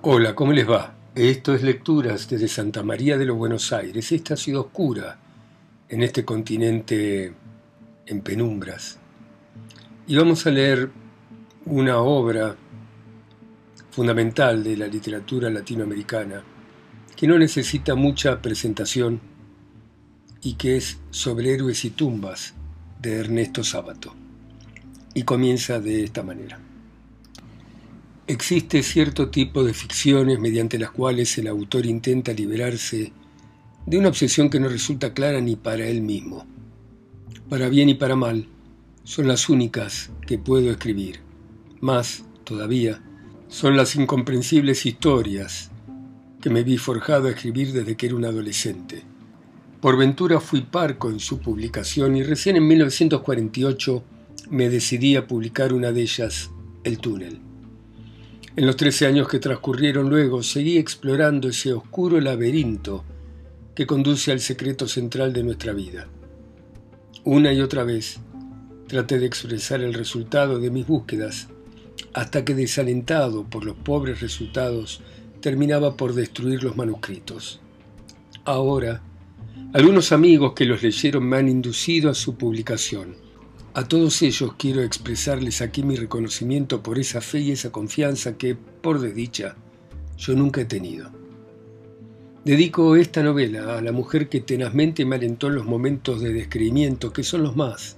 Hola, ¿cómo les va? Esto es Lecturas desde Santa María de los Buenos Aires, esta ciudad oscura en este continente en penumbras. Y vamos a leer una obra fundamental de la literatura latinoamericana que no necesita mucha presentación y que es Sobre héroes y tumbas de Ernesto Sábato. Y comienza de esta manera. Existe cierto tipo de ficciones mediante las cuales el autor intenta liberarse de una obsesión que no resulta clara ni para él mismo. Para bien y para mal, son las únicas que puedo escribir. Más, todavía, son las incomprensibles historias que me vi forjado a escribir desde que era un adolescente. Por ventura fui parco en su publicación y recién en 1948 me decidí a publicar una de ellas, El túnel. En los trece años que transcurrieron luego, seguí explorando ese oscuro laberinto que conduce al secreto central de nuestra vida. Una y otra vez traté de expresar el resultado de mis búsquedas, hasta que desalentado por los pobres resultados, terminaba por destruir los manuscritos. Ahora, algunos amigos que los leyeron me han inducido a su publicación a todos ellos quiero expresarles aquí mi reconocimiento por esa fe y esa confianza que, por desdicha, yo nunca he tenido. Dedico esta novela a la mujer que tenazmente me alentó en los momentos de descreimiento, que son los más.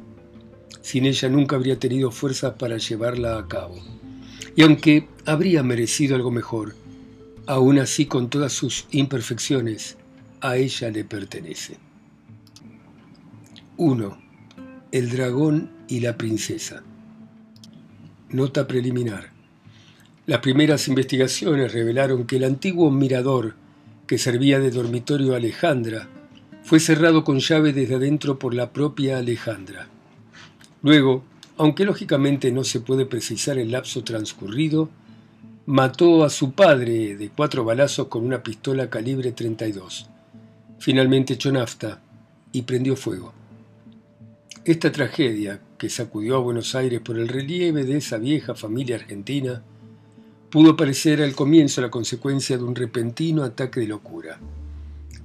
Sin ella nunca habría tenido fuerzas para llevarla a cabo. Y aunque habría merecido algo mejor, aún así con todas sus imperfecciones, a ella le pertenece. 1. El dragón y la princesa. Nota preliminar. Las primeras investigaciones revelaron que el antiguo mirador que servía de dormitorio a Alejandra fue cerrado con llave desde adentro por la propia Alejandra. Luego, aunque lógicamente no se puede precisar el lapso transcurrido, mató a su padre de cuatro balazos con una pistola calibre 32. Finalmente echó nafta y prendió fuego. Esta tragedia, que sacudió a Buenos Aires por el relieve de esa vieja familia argentina, pudo parecer al comienzo la consecuencia de un repentino ataque de locura.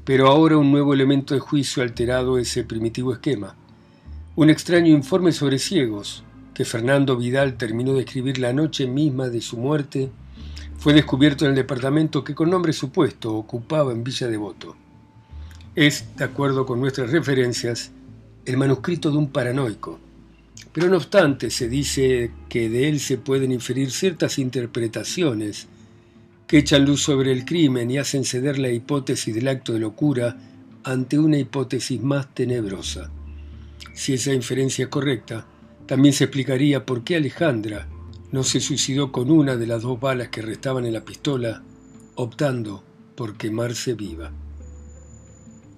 Pero ahora un nuevo elemento de juicio ha alterado ese primitivo esquema. Un extraño informe sobre ciegos, que Fernando Vidal terminó de escribir la noche misma de su muerte, fue descubierto en el departamento que con nombre supuesto ocupaba en Villa Devoto. Es, de acuerdo con nuestras referencias, el manuscrito de un paranoico. Pero no obstante, se dice que de él se pueden inferir ciertas interpretaciones que echan luz sobre el crimen y hacen ceder la hipótesis del acto de locura ante una hipótesis más tenebrosa. Si esa inferencia es correcta, también se explicaría por qué Alejandra no se suicidó con una de las dos balas que restaban en la pistola, optando por quemarse viva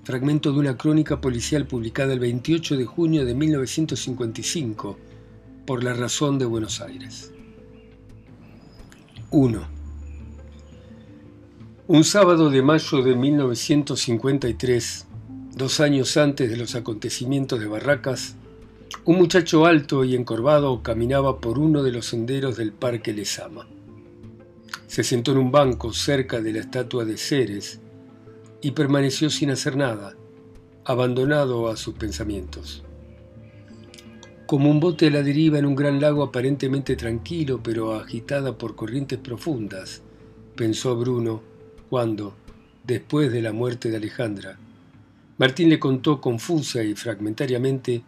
fragmento de una crónica policial publicada el 28 de junio de 1955 por La Razón de Buenos Aires. 1. Un sábado de mayo de 1953, dos años antes de los acontecimientos de Barracas, un muchacho alto y encorvado caminaba por uno de los senderos del Parque Lesama. Se sentó en un banco cerca de la estatua de Ceres y permaneció sin hacer nada, abandonado a sus pensamientos. Como un bote a la deriva en un gran lago aparentemente tranquilo pero agitada por corrientes profundas, pensó Bruno cuando, después de la muerte de Alejandra, Martín le contó confusa y fragmentariamente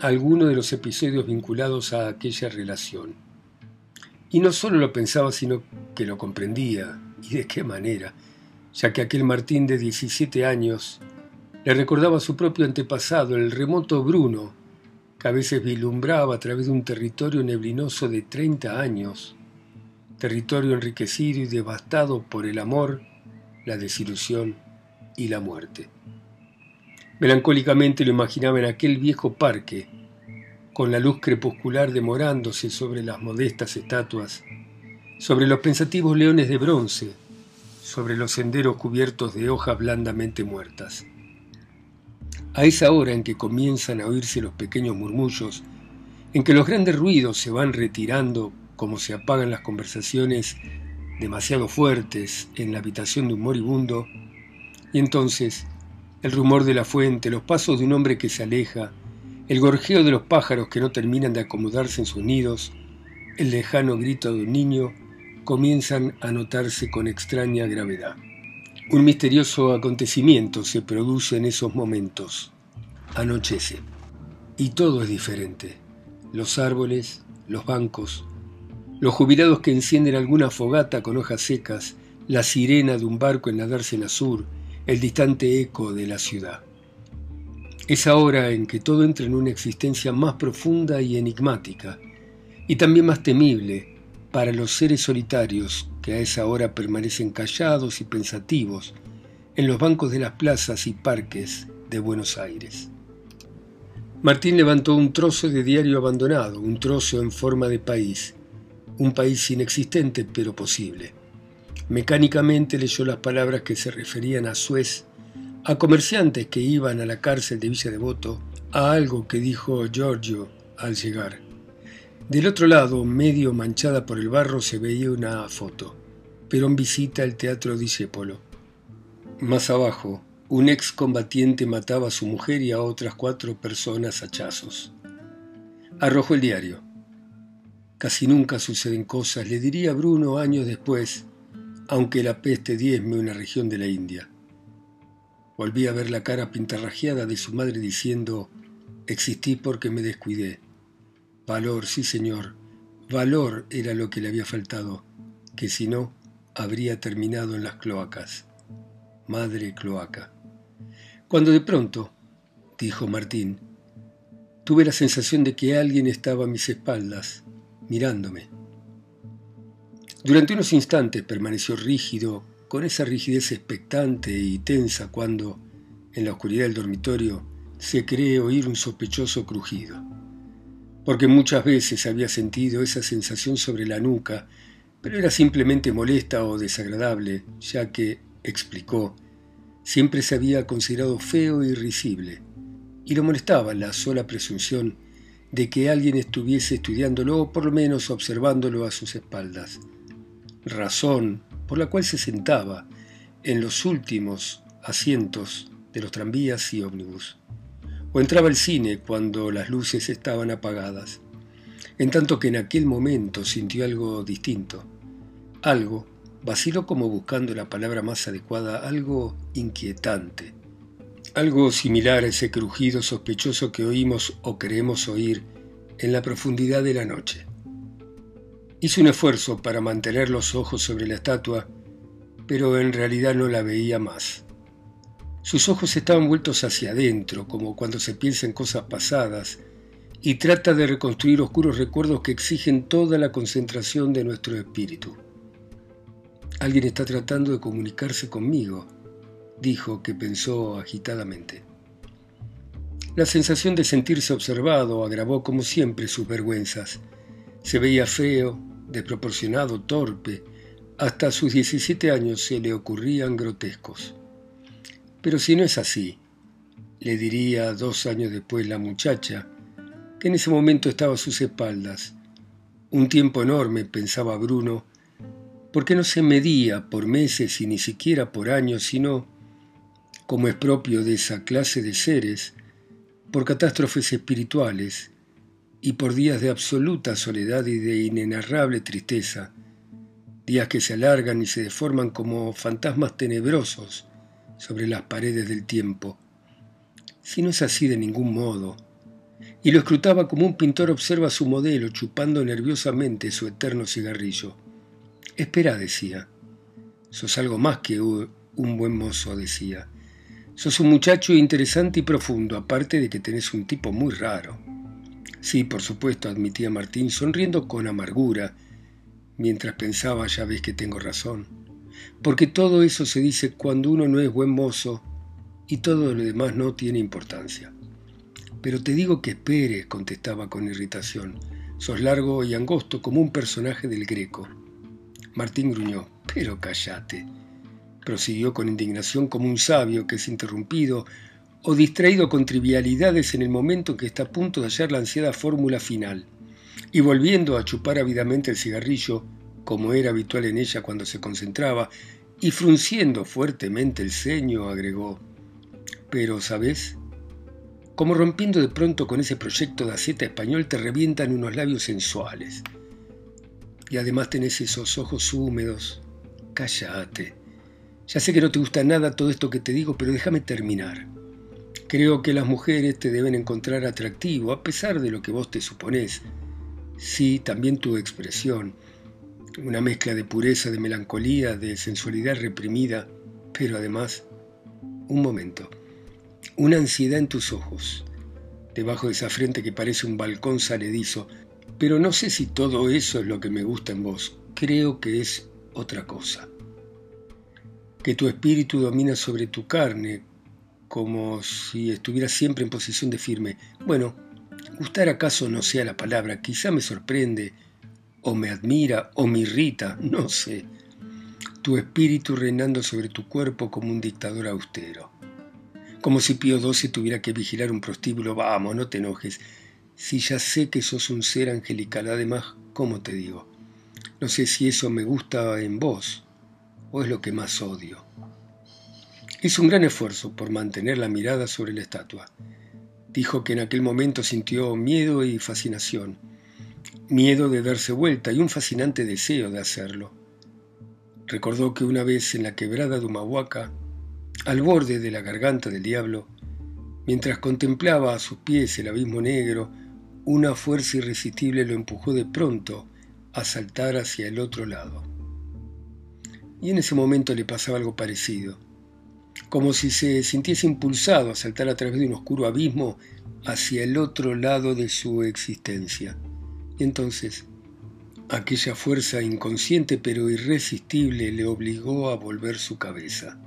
algunos de los episodios vinculados a aquella relación. Y no solo lo pensaba, sino que lo comprendía, y de qué manera ya que aquel Martín de 17 años le recordaba su propio antepasado, el remoto Bruno, que a veces vislumbraba a través de un territorio neblinoso de 30 años, territorio enriquecido y devastado por el amor, la desilusión y la muerte. Melancólicamente lo imaginaba en aquel viejo parque, con la luz crepuscular demorándose sobre las modestas estatuas, sobre los pensativos leones de bronce, sobre los senderos cubiertos de hojas blandamente muertas. A esa hora en que comienzan a oírse los pequeños murmullos, en que los grandes ruidos se van retirando como se apagan las conversaciones demasiado fuertes, en la habitación de un moribundo, y entonces el rumor de la fuente, los pasos de un hombre que se aleja, el gorjeo de los pájaros que no terminan de acomodarse en sus nidos, el lejano grito de un niño, comienzan a notarse con extraña gravedad. Un misterioso acontecimiento se produce en esos momentos. Anochece. Y todo es diferente. Los árboles, los bancos, los jubilados que encienden alguna fogata con hojas secas, la sirena de un barco en la dársena sur, el distante eco de la ciudad. Es ahora en que todo entra en una existencia más profunda y enigmática, y también más temible para los seres solitarios que a esa hora permanecen callados y pensativos en los bancos de las plazas y parques de Buenos Aires. Martín levantó un trozo de diario abandonado, un trozo en forma de país, un país inexistente pero posible. Mecánicamente leyó las palabras que se referían a Suez, a comerciantes que iban a la cárcel de Villa Devoto, a algo que dijo Giorgio al llegar. Del otro lado, medio manchada por el barro, se veía una foto. Perón visita el Teatro Discépolo. Más abajo, un excombatiente mataba a su mujer y a otras cuatro personas hachazos. Arrojó el diario. Casi nunca suceden cosas, le diría Bruno años después, aunque la peste diezme una región de la India. Volví a ver la cara pintarrajeada de su madre diciendo, existí porque me descuidé. Valor, sí señor, valor era lo que le había faltado, que si no, habría terminado en las cloacas. Madre cloaca. Cuando de pronto, dijo Martín, tuve la sensación de que alguien estaba a mis espaldas, mirándome. Durante unos instantes permaneció rígido, con esa rigidez expectante y tensa cuando, en la oscuridad del dormitorio, se cree oír un sospechoso crujido. Porque muchas veces había sentido esa sensación sobre la nuca, pero era simplemente molesta o desagradable, ya que, explicó, Siempre se había considerado feo y risible, y lo molestaba la sola presunción de que alguien estuviese estudiándolo o por lo menos observándolo a sus espaldas. Razón por la cual se sentaba en los últimos asientos de los tranvías y ómnibus, o entraba al cine cuando las luces estaban apagadas, en tanto que en aquel momento sintió algo distinto, algo Vaciló como buscando la palabra más adecuada, algo inquietante, algo similar a ese crujido sospechoso que oímos o creemos oír en la profundidad de la noche. Hizo un esfuerzo para mantener los ojos sobre la estatua, pero en realidad no la veía más. Sus ojos estaban vueltos hacia adentro, como cuando se piensa en cosas pasadas, y trata de reconstruir oscuros recuerdos que exigen toda la concentración de nuestro espíritu. Alguien está tratando de comunicarse conmigo, dijo que pensó agitadamente. La sensación de sentirse observado agravó como siempre sus vergüenzas. Se veía feo, desproporcionado, torpe. Hasta sus 17 años se le ocurrían grotescos. Pero si no es así, le diría dos años después la muchacha, que en ese momento estaba a sus espaldas. Un tiempo enorme, pensaba Bruno, porque no se medía por meses y ni siquiera por años, sino, como es propio de esa clase de seres, por catástrofes espirituales y por días de absoluta soledad y de inenarrable tristeza, días que se alargan y se deforman como fantasmas tenebrosos sobre las paredes del tiempo. Si no es así de ningún modo, y lo escrutaba como un pintor observa a su modelo chupando nerviosamente su eterno cigarrillo. Espera, decía. Sos algo más que un buen mozo, decía. Sos un muchacho interesante y profundo, aparte de que tenés un tipo muy raro. Sí, por supuesto, admitía Martín, sonriendo con amargura, mientras pensaba, ya ves que tengo razón. Porque todo eso se dice cuando uno no es buen mozo y todo lo demás no tiene importancia. Pero te digo que esperes, contestaba con irritación. Sos largo y angosto como un personaje del Greco. Martín gruñó. Pero cállate. Prosiguió con indignación como un sabio que es interrumpido o distraído con trivialidades en el momento en que está a punto de hallar la ansiada fórmula final. Y volviendo a chupar ávidamente el cigarrillo, como era habitual en ella cuando se concentraba, y frunciendo fuertemente el ceño, agregó, Pero, ¿sabes? Como rompiendo de pronto con ese proyecto de aceta español, te revientan unos labios sensuales. Y además tenés esos ojos húmedos. Cállate. Ya sé que no te gusta nada todo esto que te digo, pero déjame terminar. Creo que las mujeres te deben encontrar atractivo, a pesar de lo que vos te suponés. Sí, también tu expresión. Una mezcla de pureza, de melancolía, de sensualidad reprimida, pero además, un momento, una ansiedad en tus ojos, debajo de esa frente que parece un balcón saledizo, pero no sé si todo eso es lo que me gusta en vos. Creo que es otra cosa. Que tu espíritu domina sobre tu carne, como si estuviera siempre en posición de firme. Bueno, gustar acaso no sea la palabra, quizá me sorprende, o me admira, o me irrita, no sé. Tu espíritu reinando sobre tu cuerpo como un dictador austero. Como si Pío XII tuviera que vigilar un prostíbulo. Vamos, no te enojes. Si ya sé que sos un ser angelical, además, ¿cómo te digo? No sé si eso me gusta en vos o es lo que más odio. Hizo un gran esfuerzo por mantener la mirada sobre la estatua. Dijo que en aquel momento sintió miedo y fascinación, miedo de darse vuelta y un fascinante deseo de hacerlo. Recordó que una vez en la quebrada de Humahuaca, al borde de la garganta del diablo, mientras contemplaba a sus pies el abismo negro, una fuerza irresistible lo empujó de pronto a saltar hacia el otro lado. Y en ese momento le pasaba algo parecido como si se sintiese impulsado a saltar a través de un oscuro abismo hacia el otro lado de su existencia. Entonces, aquella fuerza inconsciente pero irresistible le obligó a volver su cabeza.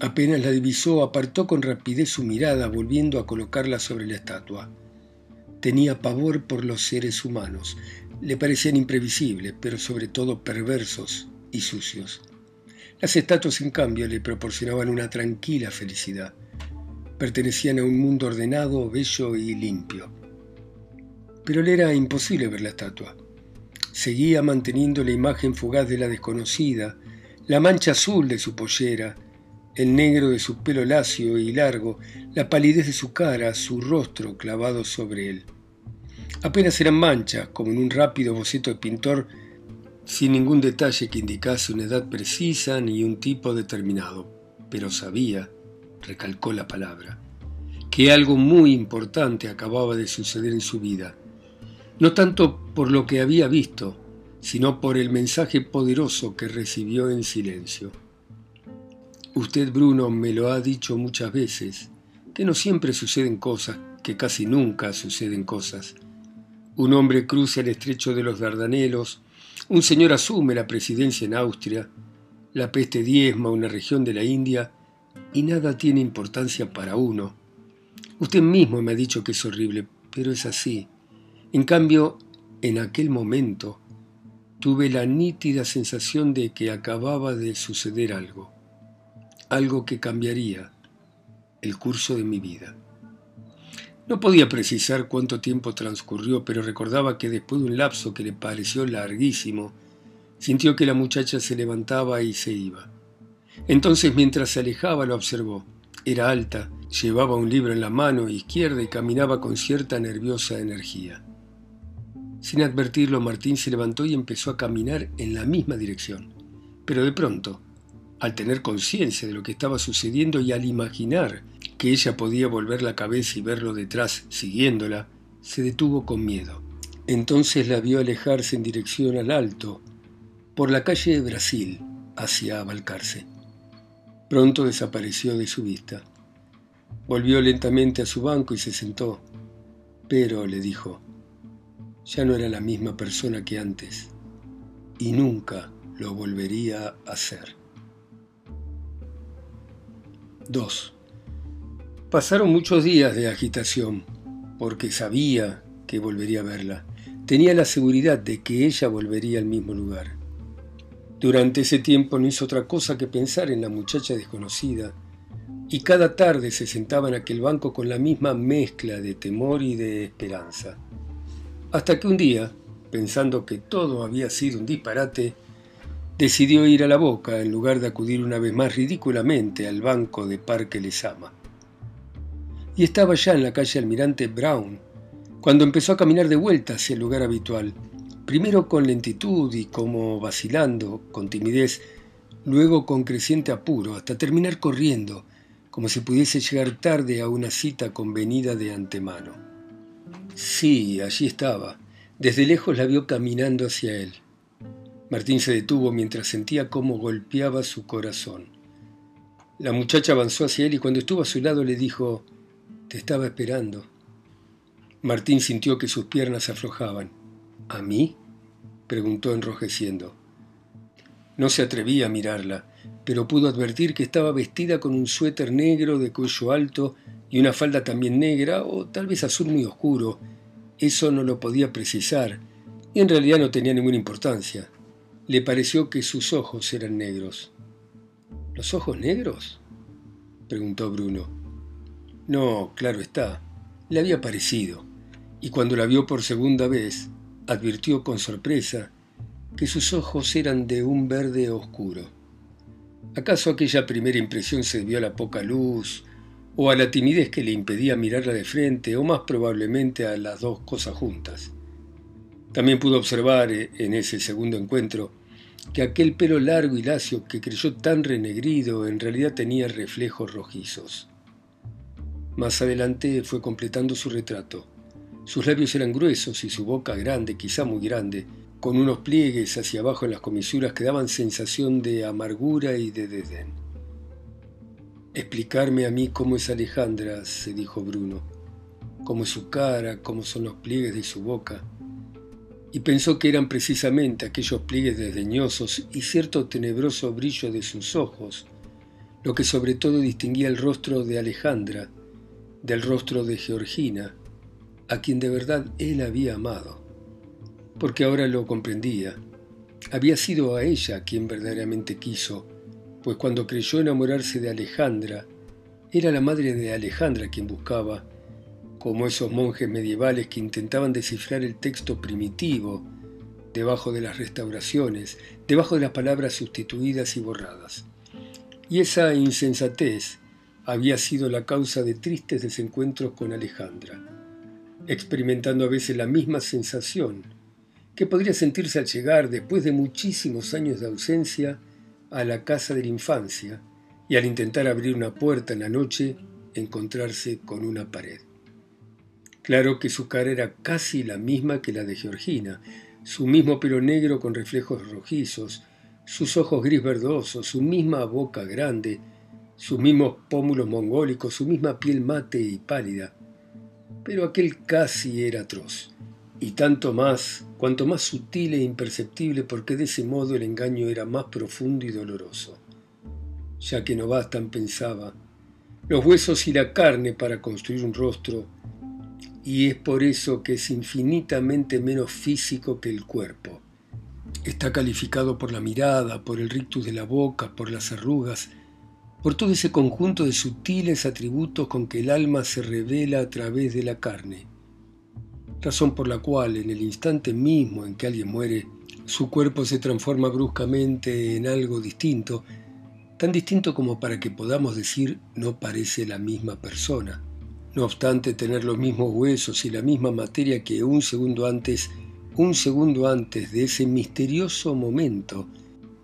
Apenas la divisó, apartó con rapidez su mirada, volviendo a colocarla sobre la estatua. Tenía pavor por los seres humanos. Le parecían imprevisibles, pero sobre todo perversos y sucios. Las estatuas, en cambio, le proporcionaban una tranquila felicidad. Pertenecían a un mundo ordenado, bello y limpio. Pero le era imposible ver la estatua. Seguía manteniendo la imagen fugaz de la desconocida, la mancha azul de su pollera, el negro de su pelo lacio y largo, la palidez de su cara, su rostro clavado sobre él. Apenas eran manchas, como en un rápido boceto de pintor sin ningún detalle que indicase una edad precisa ni un tipo determinado, pero sabía, recalcó la palabra, que algo muy importante acababa de suceder en su vida, no tanto por lo que había visto, sino por el mensaje poderoso que recibió en silencio. Usted, Bruno, me lo ha dicho muchas veces, que no siempre suceden cosas, que casi nunca suceden cosas. Un hombre cruza el estrecho de los Dardanelos, un señor asume la presidencia en Austria, la peste diezma una región de la India y nada tiene importancia para uno. Usted mismo me ha dicho que es horrible, pero es así. En cambio, en aquel momento tuve la nítida sensación de que acababa de suceder algo, algo que cambiaría el curso de mi vida. No podía precisar cuánto tiempo transcurrió, pero recordaba que después de un lapso que le pareció larguísimo, sintió que la muchacha se levantaba y se iba. Entonces mientras se alejaba lo observó. Era alta, llevaba un libro en la mano izquierda y caminaba con cierta nerviosa energía. Sin advertirlo, Martín se levantó y empezó a caminar en la misma dirección. Pero de pronto, al tener conciencia de lo que estaba sucediendo y al imaginar que ella podía volver la cabeza y verlo detrás siguiéndola, se detuvo con miedo. Entonces la vio alejarse en dirección al alto, por la calle de Brasil, hacia Balcarce. Pronto desapareció de su vista. Volvió lentamente a su banco y se sentó. Pero, le dijo, ya no era la misma persona que antes, y nunca lo volvería a ser. 2. Pasaron muchos días de agitación, porque sabía que volvería a verla. Tenía la seguridad de que ella volvería al mismo lugar. Durante ese tiempo no hizo otra cosa que pensar en la muchacha desconocida, y cada tarde se sentaba en aquel banco con la misma mezcla de temor y de esperanza. Hasta que un día, pensando que todo había sido un disparate, decidió ir a la boca en lugar de acudir una vez más ridículamente al banco de Parque Lesama. Y estaba ya en la calle Almirante Brown, cuando empezó a caminar de vuelta hacia el lugar habitual, primero con lentitud y como vacilando, con timidez, luego con creciente apuro, hasta terminar corriendo, como si pudiese llegar tarde a una cita convenida de antemano. Sí, allí estaba. Desde lejos la vio caminando hacia él. Martín se detuvo mientras sentía cómo golpeaba su corazón. La muchacha avanzó hacia él y cuando estuvo a su lado le dijo, Te estaba esperando. Martín sintió que sus piernas aflojaban. ¿A mí? preguntó enrojeciendo. No se atrevía a mirarla, pero pudo advertir que estaba vestida con un suéter negro de cuello alto y una falda también negra o tal vez azul muy oscuro. Eso no lo podía precisar y en realidad no tenía ninguna importancia. Le pareció que sus ojos eran negros. ¿Los ojos negros? preguntó Bruno. No, claro está. Le había parecido y cuando la vio por segunda vez, advirtió con sorpresa que sus ojos eran de un verde oscuro. ¿Acaso aquella primera impresión se debió a la poca luz, o a la timidez que le impedía mirarla de frente, o más probablemente a las dos cosas juntas? También pudo observar eh, en ese segundo encuentro que aquel pelo largo y lacio que creyó tan renegrido en realidad tenía reflejos rojizos. Más adelante fue completando su retrato sus labios eran gruesos y su boca grande, quizá muy grande, con unos pliegues hacia abajo en las comisuras que daban sensación de amargura y de desdén. Explicarme a mí cómo es Alejandra, se dijo Bruno, cómo es su cara, cómo son los pliegues de su boca. Y pensó que eran precisamente aquellos pliegues desdeñosos y cierto tenebroso brillo de sus ojos, lo que sobre todo distinguía el rostro de Alejandra del rostro de Georgina, a quien de verdad él había amado, porque ahora lo comprendía. Había sido a ella quien verdaderamente quiso, pues cuando creyó enamorarse de Alejandra, era la madre de Alejandra quien buscaba, como esos monjes medievales que intentaban descifrar el texto primitivo debajo de las restauraciones, debajo de las palabras sustituidas y borradas. Y esa insensatez había sido la causa de tristes desencuentros con Alejandra experimentando a veces la misma sensación que podría sentirse al llegar, después de muchísimos años de ausencia, a la casa de la infancia y al intentar abrir una puerta en la noche encontrarse con una pared. Claro que su cara era casi la misma que la de Georgina, su mismo pelo negro con reflejos rojizos, sus ojos gris verdosos, su misma boca grande, sus mismos pómulos mongólicos, su misma piel mate y pálida, pero aquel casi era atroz, y tanto más, cuanto más sutil e imperceptible, porque de ese modo el engaño era más profundo y doloroso. Ya que no bastan, pensaba, los huesos y la carne para construir un rostro, y es por eso que es infinitamente menos físico que el cuerpo. Está calificado por la mirada, por el rictus de la boca, por las arrugas, por todo ese conjunto de sutiles atributos con que el alma se revela a través de la carne, razón por la cual en el instante mismo en que alguien muere, su cuerpo se transforma bruscamente en algo distinto, tan distinto como para que podamos decir no parece la misma persona, no obstante tener los mismos huesos y la misma materia que un segundo antes, un segundo antes de ese misterioso momento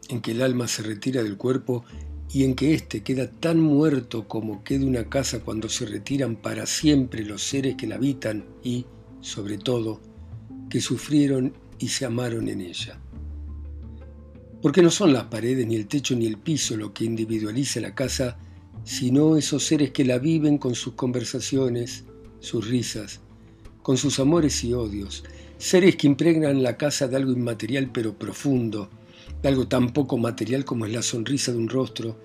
en que el alma se retira del cuerpo y en que éste queda tan muerto como queda una casa cuando se retiran para siempre los seres que la habitan y, sobre todo, que sufrieron y se amaron en ella. Porque no son las paredes, ni el techo, ni el piso lo que individualiza la casa, sino esos seres que la viven con sus conversaciones, sus risas, con sus amores y odios, seres que impregnan la casa de algo inmaterial pero profundo, de algo tan poco material como es la sonrisa de un rostro,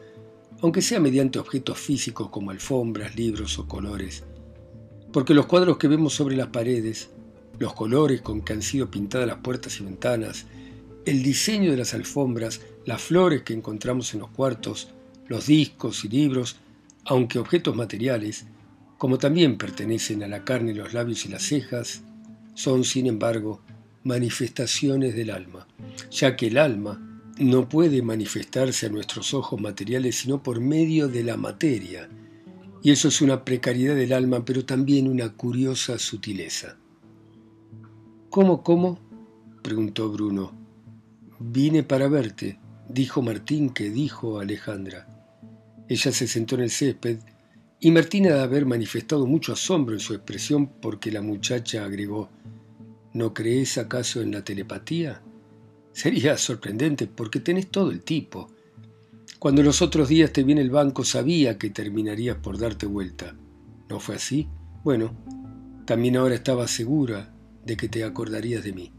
aunque sea mediante objetos físicos como alfombras, libros o colores. Porque los cuadros que vemos sobre las paredes, los colores con que han sido pintadas las puertas y ventanas, el diseño de las alfombras, las flores que encontramos en los cuartos, los discos y libros, aunque objetos materiales, como también pertenecen a la carne, los labios y las cejas, son, sin embargo, manifestaciones del alma, ya que el alma no puede manifestarse a nuestros ojos materiales sino por medio de la materia, y eso es una precariedad del alma, pero también una curiosa sutileza. ¿Cómo, cómo? preguntó Bruno. Vine para verte, dijo Martín que dijo Alejandra. Ella se sentó en el césped y Martín ha de haber manifestado mucho asombro en su expresión porque la muchacha agregó, ¿no crees acaso en la telepatía? Sería sorprendente porque tenés todo el tipo. Cuando los otros días te vi en el banco sabía que terminarías por darte vuelta. ¿No fue así? Bueno, también ahora estaba segura de que te acordarías de mí.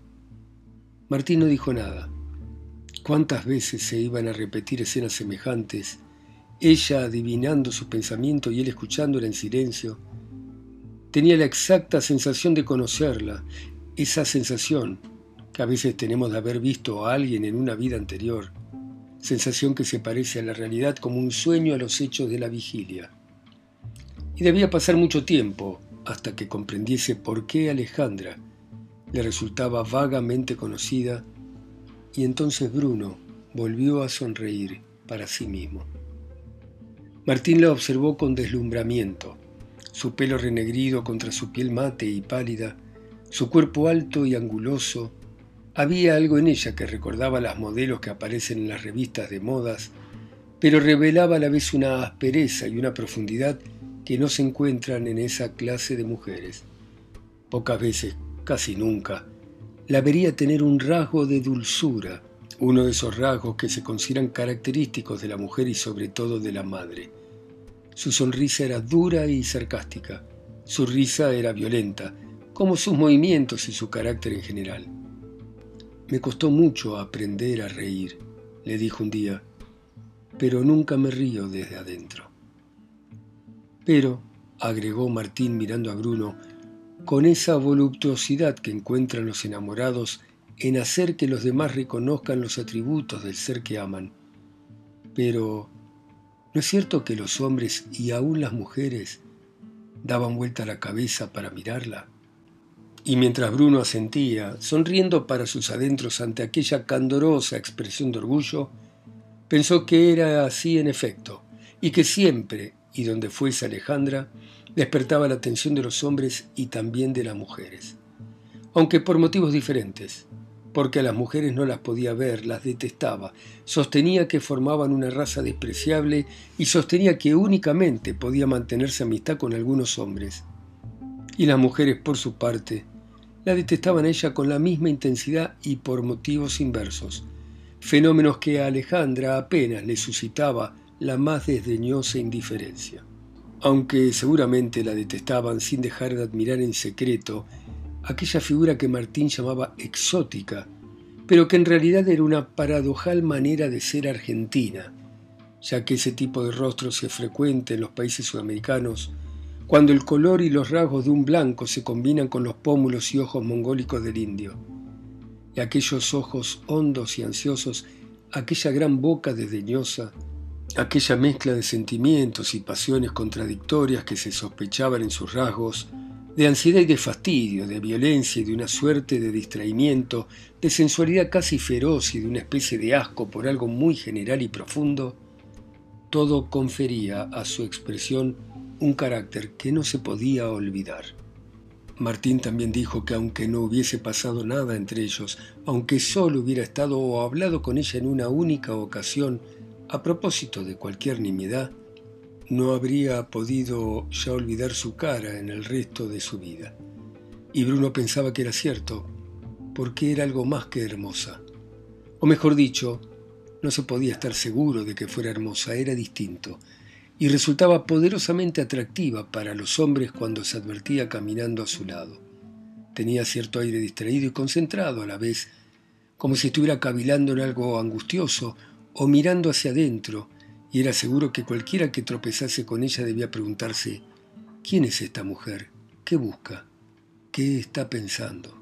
Martín no dijo nada. ¿Cuántas veces se iban a repetir escenas semejantes, ella adivinando sus pensamientos y él escuchándola en silencio? Tenía la exacta sensación de conocerla, esa sensación que a veces tenemos de haber visto a alguien en una vida anterior, sensación que se parece a la realidad como un sueño a los hechos de la vigilia. Y debía pasar mucho tiempo hasta que comprendiese por qué Alejandra le resultaba vagamente conocida y entonces Bruno volvió a sonreír para sí mismo. Martín la observó con deslumbramiento, su pelo renegrido contra su piel mate y pálida, su cuerpo alto y anguloso, había algo en ella que recordaba las modelos que aparecen en las revistas de modas, pero revelaba a la vez una aspereza y una profundidad que no se encuentran en esa clase de mujeres. Pocas veces, casi nunca, la vería tener un rasgo de dulzura, uno de esos rasgos que se consideran característicos de la mujer y sobre todo de la madre. Su sonrisa era dura y sarcástica, su risa era violenta, como sus movimientos y su carácter en general. Me costó mucho aprender a reír, le dijo un día, pero nunca me río desde adentro. Pero, agregó Martín mirando a Bruno, con esa voluptuosidad que encuentran los enamorados en hacer que los demás reconozcan los atributos del ser que aman. Pero, ¿no es cierto que los hombres y aún las mujeres daban vuelta la cabeza para mirarla? Y mientras Bruno asentía, sonriendo para sus adentros ante aquella candorosa expresión de orgullo, pensó que era así en efecto, y que siempre, y donde fuese Alejandra, despertaba la atención de los hombres y también de las mujeres. Aunque por motivos diferentes, porque a las mujeres no las podía ver, las detestaba, sostenía que formaban una raza despreciable y sostenía que únicamente podía mantenerse amistad con algunos hombres. Y las mujeres, por su parte, la detestaban ella con la misma intensidad y por motivos inversos, fenómenos que a Alejandra apenas le suscitaba la más desdeñosa indiferencia. Aunque seguramente la detestaban sin dejar de admirar en secreto aquella figura que Martín llamaba exótica, pero que en realidad era una paradojal manera de ser argentina, ya que ese tipo de rostro se frecuente en los países sudamericanos cuando el color y los rasgos de un blanco se combinan con los pómulos y ojos mongólicos del indio. Y aquellos ojos hondos y ansiosos, aquella gran boca desdeñosa, aquella mezcla de sentimientos y pasiones contradictorias que se sospechaban en sus rasgos, de ansiedad y de fastidio, de violencia y de una suerte de distraimiento, de sensualidad casi feroz y de una especie de asco por algo muy general y profundo, todo confería a su expresión un carácter que no se podía olvidar. Martín también dijo que aunque no hubiese pasado nada entre ellos, aunque solo hubiera estado o hablado con ella en una única ocasión a propósito de cualquier nimiedad, no habría podido ya olvidar su cara en el resto de su vida. Y Bruno pensaba que era cierto, porque era algo más que hermosa. O mejor dicho, no se podía estar seguro de que fuera hermosa, era distinto y resultaba poderosamente atractiva para los hombres cuando se advertía caminando a su lado. Tenía cierto aire distraído y concentrado a la vez, como si estuviera cavilando en algo angustioso o mirando hacia adentro, y era seguro que cualquiera que tropezase con ella debía preguntarse, ¿quién es esta mujer? ¿Qué busca? ¿Qué está pensando?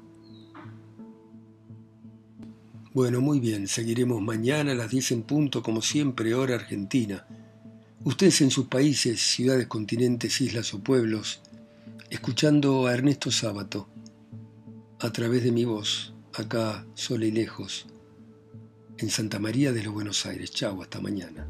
Bueno, muy bien, seguiremos mañana a las 10 en punto, como siempre, hora argentina. Ustedes en sus países, ciudades, continentes, islas o pueblos, escuchando a Ernesto Sábato a través de mi voz, acá, sola y lejos, en Santa María de los Buenos Aires. Chau, hasta mañana.